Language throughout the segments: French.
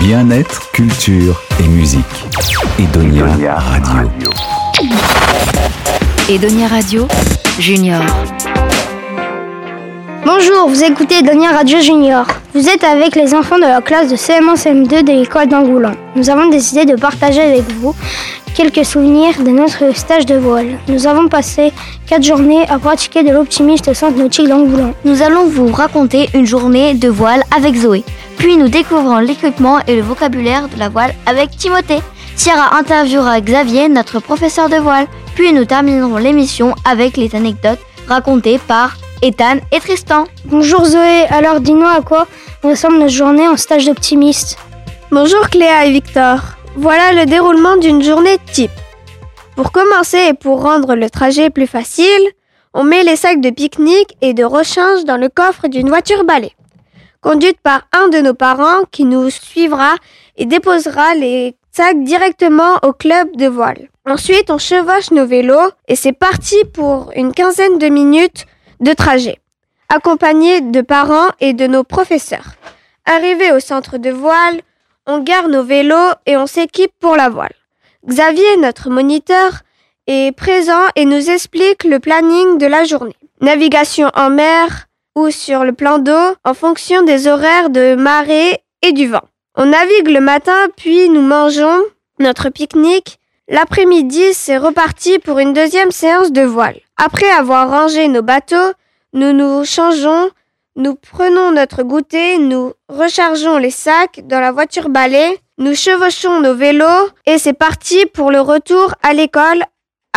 Bien-être, culture et musique. Edonia, Radio. Edonia Radio, Junior. Bonjour, vous écoutez Edonia Radio Junior. Vous êtes avec les enfants de la classe de CM1 CM2 de l'école d'Angoulin. Nous avons décidé de partager avec vous quelques souvenirs de notre stage de voile. Nous avons passé 4 journées à pratiquer de l'optimiste au centre nautique d'Angoulin. Nous allons vous raconter une journée de voile avec Zoé. Puis nous découvrons l'équipement et le vocabulaire de la voile avec Timothée. Sierra interviewera Xavier, notre professeur de voile. Puis nous terminerons l'émission avec les anecdotes racontées par Ethan et Tristan. Bonjour Zoé, alors dis-nous à quoi ressemble notre journée en stage d'optimiste. Bonjour Cléa et Victor. Voilà le déroulement d'une journée type. Pour commencer et pour rendre le trajet plus facile, on met les sacs de pique-nique et de rechange dans le coffre d'une voiture balai, conduite par un de nos parents qui nous suivra et déposera les sacs directement au club de voile. Ensuite, on chevauche nos vélos et c'est parti pour une quinzaine de minutes de trajet, accompagné de parents et de nos professeurs. Arrivé au centre de voile, on gare nos vélos et on s'équipe pour la voile. Xavier, notre moniteur, est présent et nous explique le planning de la journée. Navigation en mer ou sur le plan d'eau en fonction des horaires de marée et du vent. On navigue le matin puis nous mangeons notre pique-nique. L'après-midi, c'est reparti pour une deuxième séance de voile. Après avoir rangé nos bateaux, nous nous changeons nous prenons notre goûter, nous rechargeons les sacs dans la voiture balai, nous chevauchons nos vélos et c'est parti pour le retour à l'école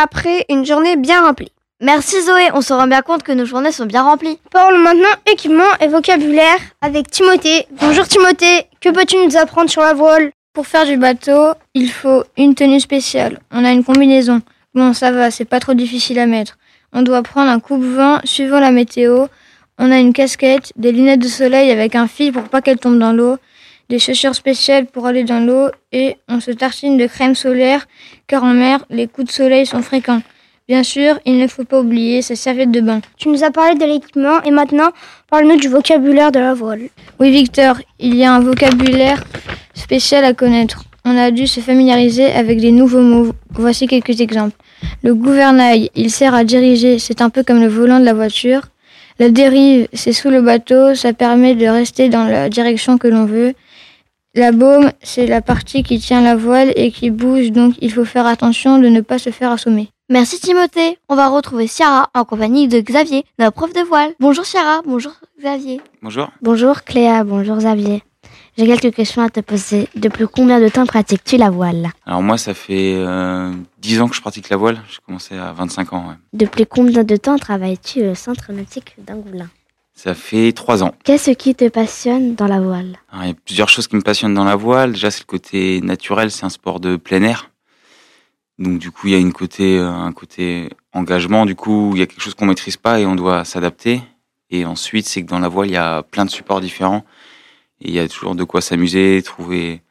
après une journée bien remplie. Merci Zoé, on se rend bien compte que nos journées sont bien remplies. Parlons maintenant équipement et vocabulaire avec Timothée. Bonjour Timothée, que peux-tu nous apprendre sur la voile? Pour faire du bateau, il faut une tenue spéciale. On a une combinaison. Bon, ça va, c'est pas trop difficile à mettre. On doit prendre un coupe-vent suivant la météo. On a une casquette, des lunettes de soleil avec un fil pour pas qu'elles tombent dans l'eau, des chaussures spéciales pour aller dans l'eau et on se tartine de crème solaire car en mer, les coups de soleil sont fréquents. Bien sûr, il ne faut pas oublier sa serviette de bain. Tu nous as parlé de l'équipement et maintenant, parle-nous du vocabulaire de la voile. Oui, Victor, il y a un vocabulaire spécial à connaître. On a dû se familiariser avec des nouveaux mots. Voici quelques exemples. Le gouvernail, il sert à diriger, c'est un peu comme le volant de la voiture. La dérive, c'est sous le bateau, ça permet de rester dans la direction que l'on veut. La baume, c'est la partie qui tient la voile et qui bouge, donc il faut faire attention de ne pas se faire assommer. Merci Timothée. On va retrouver Ciara en compagnie de Xavier, notre prof de voile. Bonjour Ciara, bonjour Xavier. Bonjour. Bonjour Cléa, bonjour Xavier. J'ai quelques questions à te poser. Depuis combien de temps pratiques-tu la voile? Alors moi, ça fait euh, 10 ans que je pratique la voile. J'ai commencé à 25 ans. Ouais. Depuis combien de temps travailles-tu au centre nautique d'Angoulin? Ça fait 3 ans. Qu'est-ce qui te passionne dans la voile? Alors, Il y a plusieurs choses qui me passionnent dans la voile. Déjà, c'est le côté naturel. C'est un sport de plein air. Donc du coup, il y a une côté, euh, un côté engagement. Du coup, il y a quelque chose qu'on maîtrise pas et on doit s'adapter. Et ensuite, c'est que dans la voile, il y a plein de supports différents. Et il y a toujours de quoi s'amuser, trouver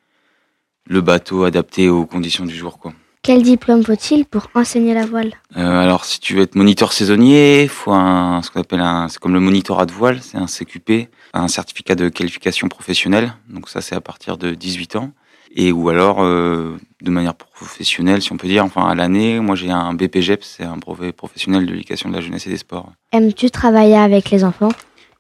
le bateau adapté aux conditions du jour. Quoi. Quel diplôme faut-il pour enseigner la voile? Euh, alors, si tu veux être moniteur saisonnier, faut un, ce qu'on appelle un, c'est comme le monitorat de voile, c'est un CQP, un certificat de qualification professionnelle. Donc ça, c'est à partir de 18 ans. Et ou alors, euh, de manière professionnelle, si on peut dire, enfin à l'année, moi j'ai un BPGEP, c'est un brevet professionnel de l'éducation de la jeunesse et des sports. Aimes-tu travailler avec les enfants?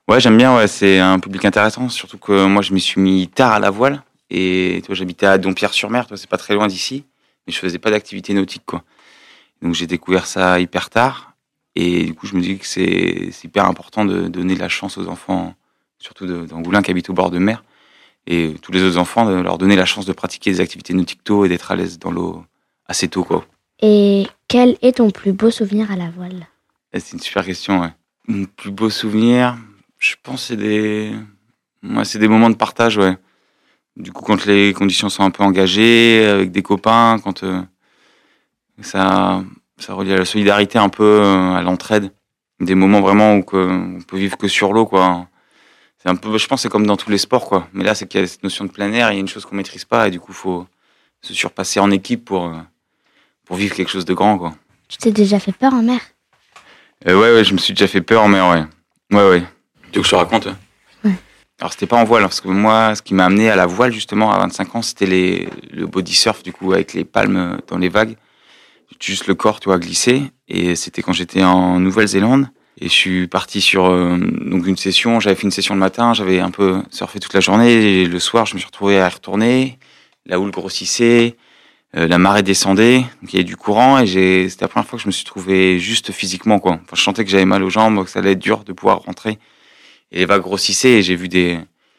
Ouais, j'aime bien, ouais, c'est un public intéressant, surtout que moi je m'y suis mis tard à la voile. Et toi, j'habitais à Dompierre-sur-Mer, toi, c'est pas très loin d'ici, mais je faisais pas d'activité nautique, quoi. Donc j'ai découvert ça hyper tard. Et du coup, je me dis que c'est hyper important de donner de la chance aux enfants, surtout de- d'Angoulin qui habitent au bord de mer, et tous les autres enfants, de leur donner la chance de pratiquer des activités nautiques tôt et d'être à l'aise dans l'eau assez tôt, quoi. Et quel est ton plus beau souvenir à la voile? Et C'est une super question, ouais. Mon plus beau souvenir, je pense, c'est des, ouais, c'est des moments de partage, ouais. Du coup, quand les conditions sont un peu engagées, avec des copains, quand euh, ça, ça relie à la solidarité un peu, euh, à l'entraide. Des moments vraiment où que, on peut vivre que sur l'eau, quoi. C'est un peu, je pense, que c'est comme dans tous les sports, quoi. Mais là, c'est qu'il y a cette notion de plein air, il y a une chose qu'on maîtrise pas, et du coup, faut se surpasser en équipe pour, euh, pour vivre quelque chose de grand, quoi. Tu t'es déjà fait peur en mer? Euh, ouais, ouais, je me suis déjà fait peur, mais ouais. Ouais, ouais. Tu veux que je te raconte hein Ouais. Alors c'était pas en voile, hein, parce que moi, ce qui m'a amené à la voile justement à 25 ans, c'était les, le body surf du coup avec les palmes dans les vagues, juste le corps, tu vois, glissé. Et c'était quand j'étais en Nouvelle-Zélande. Et je suis parti sur euh, donc une session. J'avais fait une session le matin, j'avais un peu surfé toute la journée. Et le soir, je me suis retrouvé à y retourner. La houle grossissait, euh, la marée descendait, donc il y avait du courant. Et j'ai, c'était la première fois que je me suis trouvé juste physiquement quoi. Enfin, je sentais que j'avais mal aux jambes, que ça allait être dur de pouvoir rentrer. Et les vagues grossissaient et j'ai vu des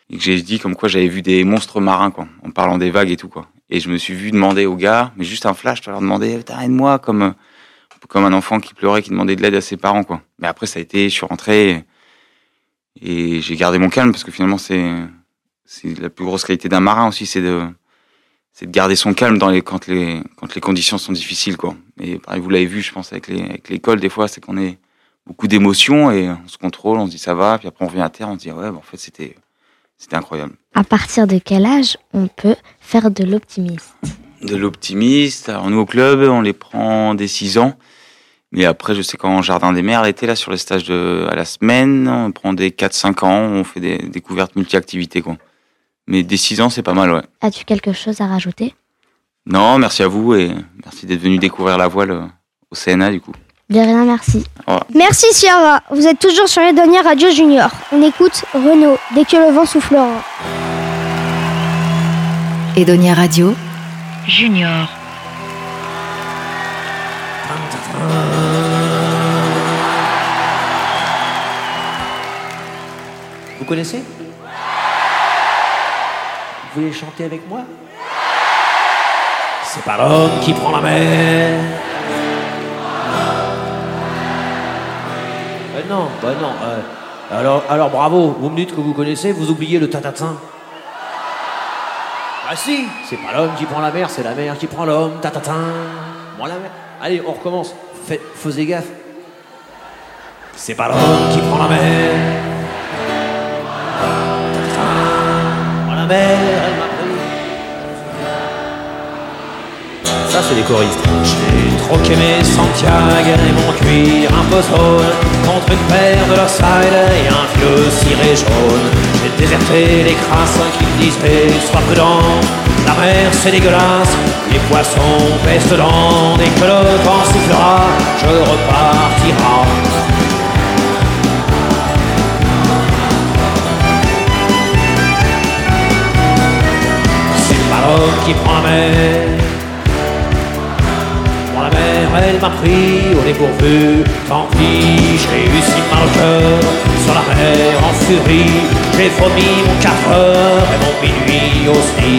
j'ai dit comme quoi j'avais vu des monstres marins quoi, en parlant des vagues et tout quoi. Et je me suis vu demander aux gars, mais juste un flash, je leur demander, aide-moi comme comme un enfant qui pleurait, qui demandait de l'aide à ses parents, quoi. Mais après, ça a été, je suis rentré et, j'ai gardé mon calme parce que finalement, c'est, c'est la plus grosse qualité d'un marin aussi, c'est de, c'est de garder son calme dans les, quand les, quand les conditions sont difficiles, quoi. Et pareil, vous l'avez vu, je pense, avec les, avec l'école, des fois, c'est qu'on est beaucoup d'émotions et on se contrôle, on se dit ça va, puis après on revient à terre, on se dit ouais, en fait, c'était, c'était incroyable. À partir de quel âge on peut faire de l'optimiste? De l'optimiste. Alors nous au club, on les prend des 6 ans. Mais après, je sais qu'en Jardin des Mers, l'été, là, sur les stages de, à la semaine, on prend des 4-5 ans, on fait des découvertes multi-activités, quoi. Mais des 6 ans, c'est pas mal, ouais. As-tu quelque chose à rajouter? Non, merci à vous et merci d'être venu découvrir la voile euh, au CNA, du coup. De rien, merci. Merci, Ciara. Vous êtes toujours sur Edonia Radio Junior. On écoute Renault, dès que le vent soufflera. Edonia Radio Junior. Vous connaissez? Vous voulez chanter avec moi? C'est pas l'homme qui prend la mer. Non, bah non. euh, alors, alors bravo, vous me dites que vous connaissez, vous oubliez le tatatin. Ah si, c'est pas l'homme qui prend la mer, c'est la mer qui prend l'homme, tatatin. Moi la mer. Allez, on recommence. Faites, faisez gaffe. C'est pas l'homme qui prend la mer. Moi la mer, J'ai troqué mes Santiago et mon cuir un jaune contre une paire de Lorside et un vieux ciré jaune. J'ai déserté les crasses qui me disaient sois prudent. La mer c'est dégueulasse, les poissons pèsent dedans. Dès que le vent soufflera, je repartira. Qui prend la mer. Elle m'a pris au dépourvu. Tant pis, j'ai eu si mal cœur. Sur la mer en furie, j'ai vomi mon 4 heures et mon minuit aussi.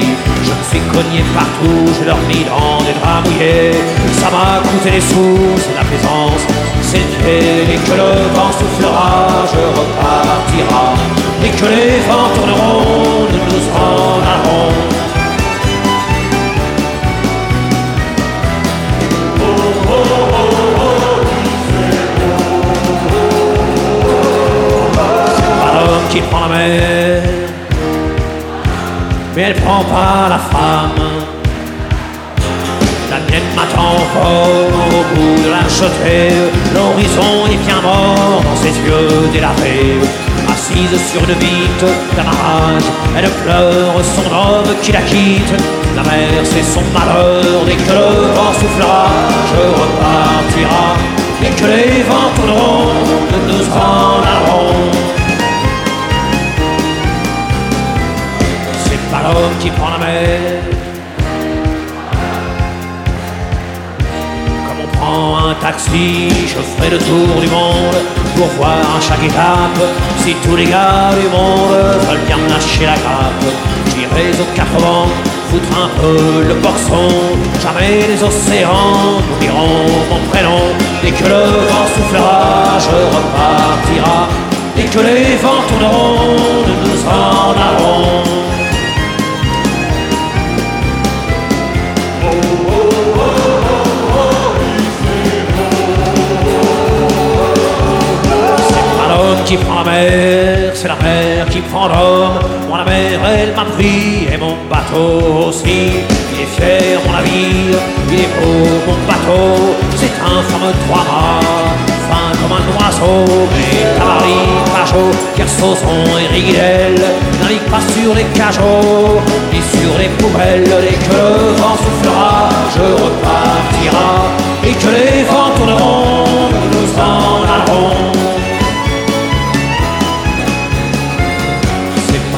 Je me suis cogné partout, j'ai dormi dans des draps mouillés. Ça m'a coûté des sous, c'est la présence. C'est Dieu, et que le vent soufflera, je repartira. Et que les vents tourneront, nous nous en allons. Mais elle prend pas la femme. La mienne m'attend fort au bout de la jetée, l'horizon est bien mort dans ses yeux délavés. Assise sur une vitre d'amarrage, elle pleure son homme qui la quitte. La mer c'est son malheur, dès que le vent soufflera, je repartira. Dès que les vents tourneront, nous en allons. Qui prend la mer. Comme on prend un taxi, je ferai le tour du monde pour voir à chaque étape si tous les gars du monde veulent bien me lâcher la grappe. J'irai aux quatre vents, foutre un peu le boxon. Jamais les océans n'oublieront mon prénom. Dès que le vent soufflera, je repartira. Dès que les vents tourneront, nous nous en allons. Qui prend mer, c'est la mer qui prend l'homme. Moi la mer, elle m'a pris et mon bateau aussi. Il est fier mon navire, il est beau mon bateau. C'est un fameux trois mâts, fin comme un oiseau. Mais Tamari, Pajot, Kersozon et Riguel n'indiquent pas sur les cajots, ni sur les poubelles. Dès que le vent soufflera, je repartira. Et que les vents tourneront,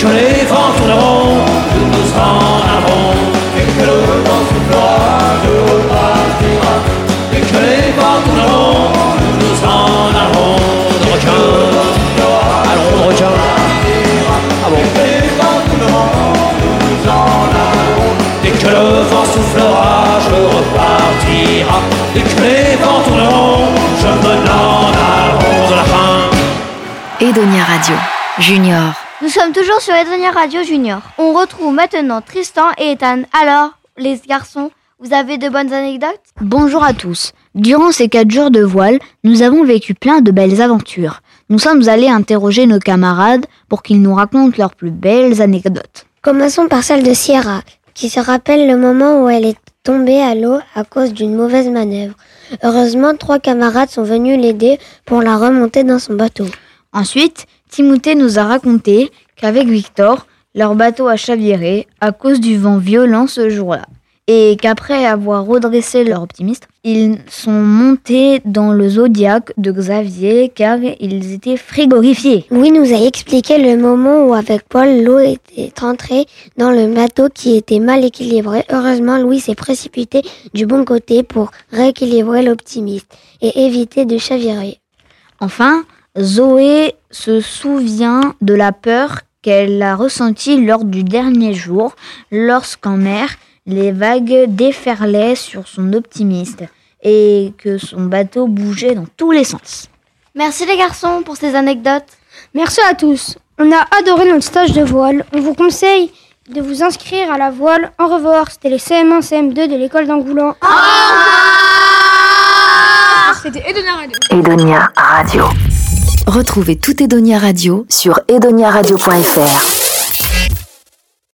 Que les vents tourneront, nous nous en allons. Dès que le vent soufflera, je repartira. Dès que les vents tourneront, nous nous en allons. De requin, allons de requin. Ah bon Dès que le vent soufflera, je repartira. Dès que les vents tourneront, je me n'en allons de la fin. Edonia Radio Junior. Nous sommes toujours sur Edonia Radio Junior. On retrouve maintenant Tristan et Ethan. Alors, les garçons, vous avez de bonnes anecdotes? Bonjour à tous. Durant ces quatre jours de voile, nous avons vécu plein de belles aventures. Nous sommes allés interroger nos camarades pour qu'ils nous racontent leurs plus belles anecdotes. Commençons par celle de Sierra, qui se rappelle le moment où elle est tombée à l'eau à cause d'une mauvaise manœuvre. Heureusement, trois camarades sont venus l'aider pour la remonter dans son bateau. Ensuite, Timothée nous a raconté qu'avec Victor, leur bateau a chaviré à cause du vent violent ce jour-là. Et qu'après avoir redressé leur optimiste, ils sont montés dans le zodiaque de Xavier car ils étaient frigorifiés. Louis nous a expliqué le moment où avec Paul, l'eau était entrée dans le bateau qui était mal équilibré. Heureusement, Louis s'est précipité du bon côté pour rééquilibrer l'optimiste et éviter de chavirer. Enfin, Zoé se souvient de la peur qu'elle a ressentie lors du dernier jour, lorsqu'en mer, les vagues déferlaient sur son optimiste et que son bateau bougeait dans tous les sens. Merci les garçons pour ces anecdotes. Merci à tous. On a adoré notre stage de voile. On vous conseille de vous inscrire à la voile. Au revoir. C'était les CM1, CM2 de l'école d'Angoulans. C'était Edonia Radio. Edonia Radio. Retrouvez toute Edonia Radio sur edoniaradio.fr.